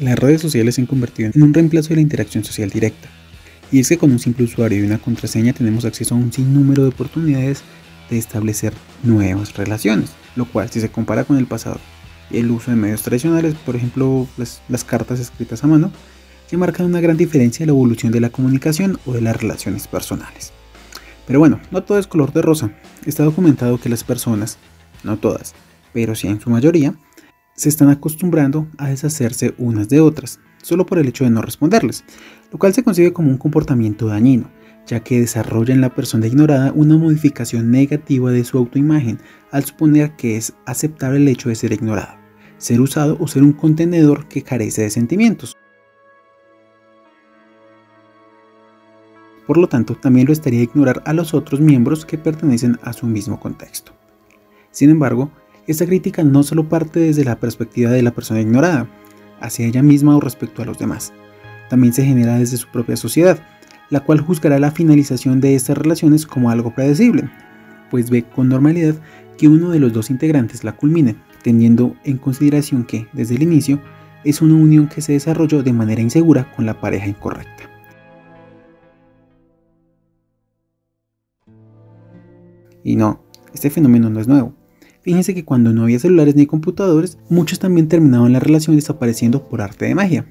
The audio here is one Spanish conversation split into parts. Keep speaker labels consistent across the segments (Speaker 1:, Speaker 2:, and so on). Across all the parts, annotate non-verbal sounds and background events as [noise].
Speaker 1: Las redes sociales se han convertido en un reemplazo de la interacción social directa. Y es que con un simple usuario y una contraseña tenemos acceso a un sinnúmero de oportunidades de establecer nuevas relaciones, lo cual si se compara con el pasado el uso de medios tradicionales, por ejemplo las, cartas escritas a mano, se marca una gran diferencia en la evolución de la comunicación o de las relaciones personales. Pero bueno, no todo es color de rosa. Está documentado que las personas, no todas, pero sí en su mayoría, se están acostumbrando a deshacerse unas de otras, solo por el hecho de no responderles, lo cual se concibe como un comportamiento dañino, ya que desarrolla en la persona ignorada una modificación negativa de su autoimagen al suponer que es aceptable el hecho de ser ignorado, ser usado o ser un contenedor que carece de sentimientos. Por lo tanto, también lo estaría ignorar a los otros miembros que pertenecen a su mismo contexto. Sin embargo, esta crítica no solo parte desde la perspectiva de la persona ignorada, hacia ella misma o respecto a los demás, también se genera desde su propia sociedad, la cual juzgará la finalización de estas relaciones como algo predecible, pues ve con normalidad que uno de los dos integrantes la culmine, teniendo en consideración que, desde el inicio, es una unión que se desarrolló de manera insegura con la pareja incorrecta. Y no, este fenómeno no es nuevo. Fíjense que cuando no había celulares ni computadores, muchos también terminaban la relación desapareciendo por arte de magia.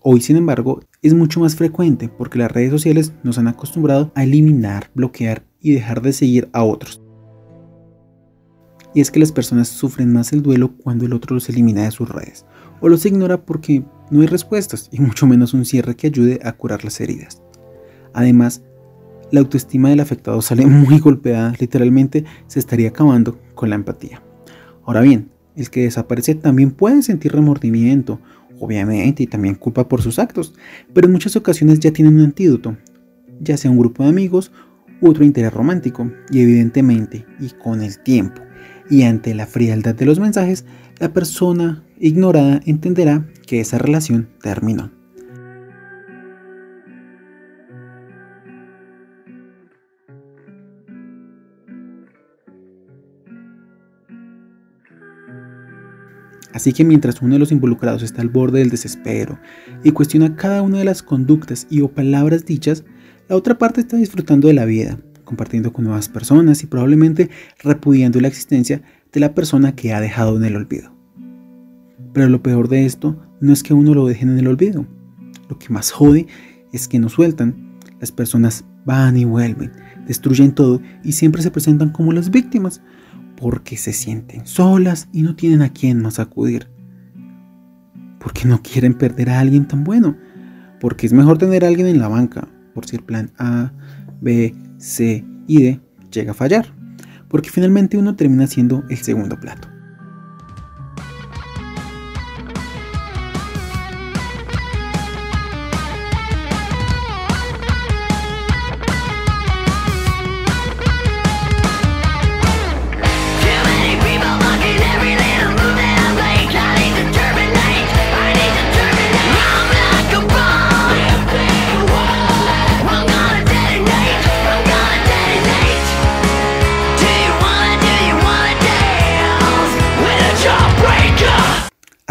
Speaker 1: Hoy, sin embargo, es mucho más frecuente porque las redes sociales nos han acostumbrado a eliminar, bloquear y dejar de seguir a otros. Y es que las personas sufren más el duelo cuando el otro los elimina de sus redes o los ignora porque no hay respuestas y mucho menos un cierre que ayude a curar las heridas. Además, la autoestima del afectado sale [laughs] muy golpeada, literalmente se estaría acabando con la empatía. Ahora bien, el que desaparece también puede sentir remordimiento, obviamente, y también culpa por sus actos, pero en muchas ocasiones ya tienen un antídoto, ya sea un grupo de amigos u otro interés romántico, y evidentemente, y con el tiempo, y ante la frialdad de los mensajes, la persona ignorada entenderá que esa relación terminó. Así que mientras uno de los involucrados está al borde del desespero y cuestiona cada una de las conductas y o palabras dichas, la otra parte está disfrutando de la vida, compartiendo con nuevas personas y probablemente repudiando la existencia de la persona que ha dejado en el olvido. Pero lo peor de esto no es que uno lo dejen en el olvido. Lo que más jode es que no sueltan. Las personas van y vuelven, destruyen todo y siempre se presentan como las víctimas, porque se sienten solas y no tienen a quién más acudir. Porque no quieren perder a alguien tan bueno. Porque es mejor tener a alguien en la banca, por si el plan A, B, C y D llega a fallar. Porque finalmente uno termina siendo el segundo plato.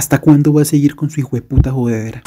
Speaker 1: ¿Hasta cuándo va a seguir con su hijo de puta jodedera?